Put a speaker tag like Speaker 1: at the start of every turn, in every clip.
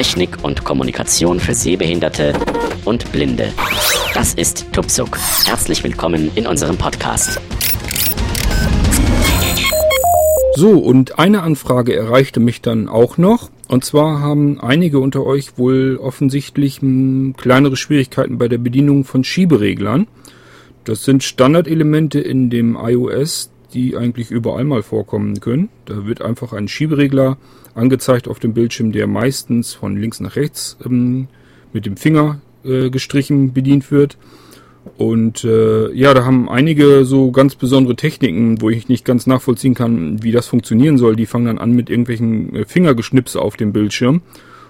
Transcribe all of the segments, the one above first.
Speaker 1: Technik und Kommunikation für Sehbehinderte und Blinde. Das ist Tupsuk. Herzlich willkommen in unserem Podcast.
Speaker 2: So, und eine Anfrage erreichte mich dann auch noch. Und zwar haben einige unter euch wohl offensichtlich hm, kleinere Schwierigkeiten bei der Bedienung von Schiebereglern. Das sind Standardelemente in dem iOS, die eigentlich überall mal vorkommen können. Da wird einfach ein Schieberegler angezeigt auf dem Bildschirm, der meistens von links nach rechts ähm, mit dem Finger äh, gestrichen bedient wird. Und äh, ja, da haben einige so ganz besondere Techniken, wo ich nicht ganz nachvollziehen kann, wie das funktionieren soll. Die fangen dann an mit irgendwelchen äh, Fingergeschnipse auf dem Bildschirm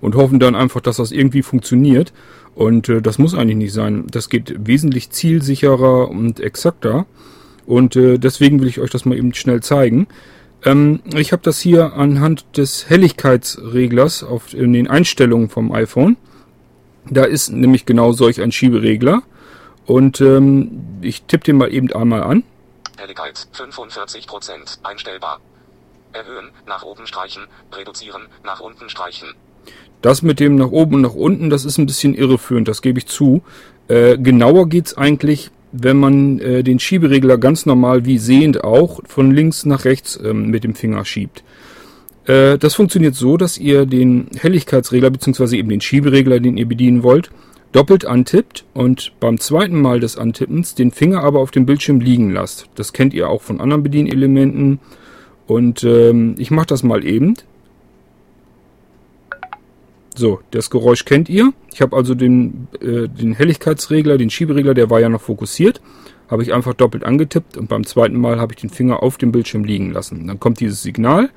Speaker 2: und hoffen dann einfach, dass das irgendwie funktioniert. Und äh, das muss eigentlich nicht sein. Das geht wesentlich zielsicherer und exakter. Und äh, deswegen will ich euch das mal eben schnell zeigen. Ähm, ich habe das hier anhand des Helligkeitsreglers auf, in den Einstellungen vom iPhone. Da ist nämlich genau solch ein Schieberegler. Und ähm, ich tippe den mal eben einmal an.
Speaker 3: Helligkeit 45% einstellbar. Erhöhen, nach oben streichen, reduzieren, nach unten streichen.
Speaker 2: Das mit dem nach oben und nach unten, das ist ein bisschen irreführend, das gebe ich zu. Äh, genauer geht's eigentlich, wenn man äh, den Schieberegler ganz normal wie sehend auch von links nach rechts ähm, mit dem Finger schiebt. Äh, das funktioniert so, dass ihr den Helligkeitsregler bzw. eben den Schieberegler, den ihr bedienen wollt, doppelt antippt und beim zweiten Mal des Antippens den Finger aber auf dem Bildschirm liegen lasst. Das kennt ihr auch von anderen Bedienelementen. Und ähm, ich mache das mal eben. So, das Geräusch kennt ihr. Ich habe also den, äh, den Helligkeitsregler, den Schieberegler, der war ja noch fokussiert. Habe ich einfach doppelt angetippt und beim zweiten Mal habe ich den Finger auf dem Bildschirm liegen lassen. Dann kommt dieses Signal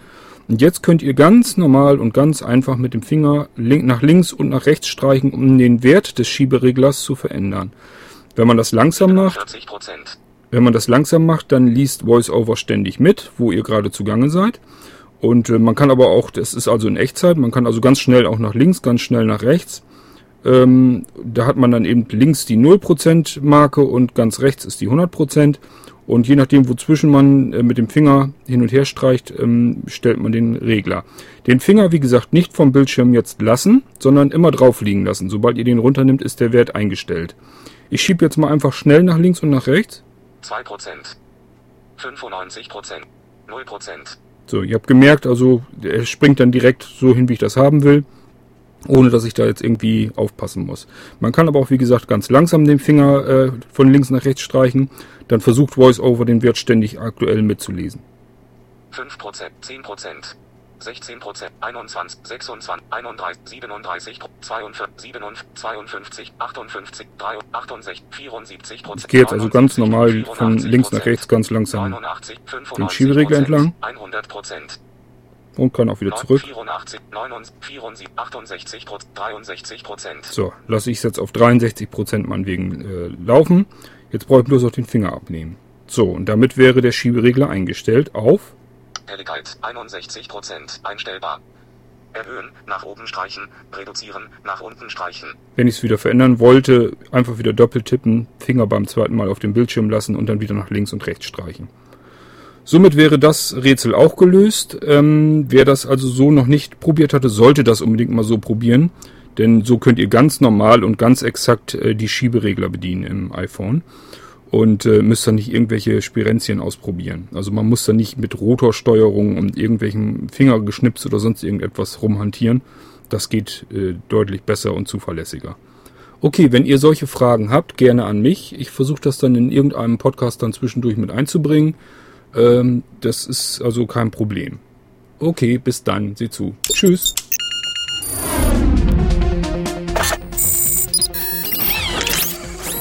Speaker 2: und jetzt könnt ihr ganz normal und ganz einfach mit dem Finger nach links und nach rechts streichen, um den Wert des Schiebereglers zu verändern. Wenn man das langsam macht, wenn man das langsam macht, dann liest VoiceOver ständig mit, wo ihr gerade zugange seid. Und äh, man kann aber auch, das ist also in Echtzeit, man kann also ganz schnell auch nach links, ganz schnell nach rechts. Ähm, da hat man dann eben links die 0% Marke und ganz rechts ist die 100%. Und je nachdem, wozwischen man äh, mit dem Finger hin und her streicht, ähm, stellt man den Regler. Den Finger, wie gesagt, nicht vom Bildschirm jetzt lassen, sondern immer drauf liegen lassen. Sobald ihr den runternimmt, ist der Wert eingestellt. Ich schiebe jetzt mal einfach schnell nach links und nach rechts.
Speaker 3: 2%. 95%. 0%.
Speaker 2: So, ihr habt gemerkt, also er springt dann direkt so hin, wie ich das haben will ohne dass ich da jetzt irgendwie aufpassen muss. Man kann aber auch, wie gesagt, ganz langsam den Finger äh, von links nach rechts streichen. Dann versucht VoiceOver den Wert ständig aktuell mitzulesen.
Speaker 3: 5%, 10%, 16%, 21, 26, 31, 37, 42, 52, 58, 63, 74
Speaker 2: Ich gehe jetzt also ganz normal von links nach rechts ganz langsam den Schieberegler entlang. 100 und kann auch wieder zurück.
Speaker 3: 84, 79, 68, 63
Speaker 2: So, lasse ich es jetzt auf 63 Prozent meinetwegen äh, laufen. Jetzt brauche ich bloß noch den Finger abnehmen. So, und damit wäre der Schieberegler eingestellt auf
Speaker 3: Helligkeit 61 Prozent einstellbar. Erhöhen, nach oben streichen, reduzieren, nach unten streichen.
Speaker 2: Wenn ich es wieder verändern wollte, einfach wieder doppelt tippen, Finger beim zweiten Mal auf dem Bildschirm lassen und dann wieder nach links und rechts streichen. Somit wäre das Rätsel auch gelöst. Ähm, wer das also so noch nicht probiert hatte, sollte das unbedingt mal so probieren. Denn so könnt ihr ganz normal und ganz exakt äh, die Schieberegler bedienen im iPhone. Und äh, müsst dann nicht irgendwelche Spirenzien ausprobieren. Also man muss da nicht mit Rotorsteuerung und irgendwelchen Fingergeschnips oder sonst irgendetwas rumhantieren. Das geht äh, deutlich besser und zuverlässiger. Okay, wenn ihr solche Fragen habt, gerne an mich. Ich versuche das dann in irgendeinem Podcast dann zwischendurch mit einzubringen. Ähm, das ist also kein Problem. Okay, bis dann. Sieh zu. Tschüss.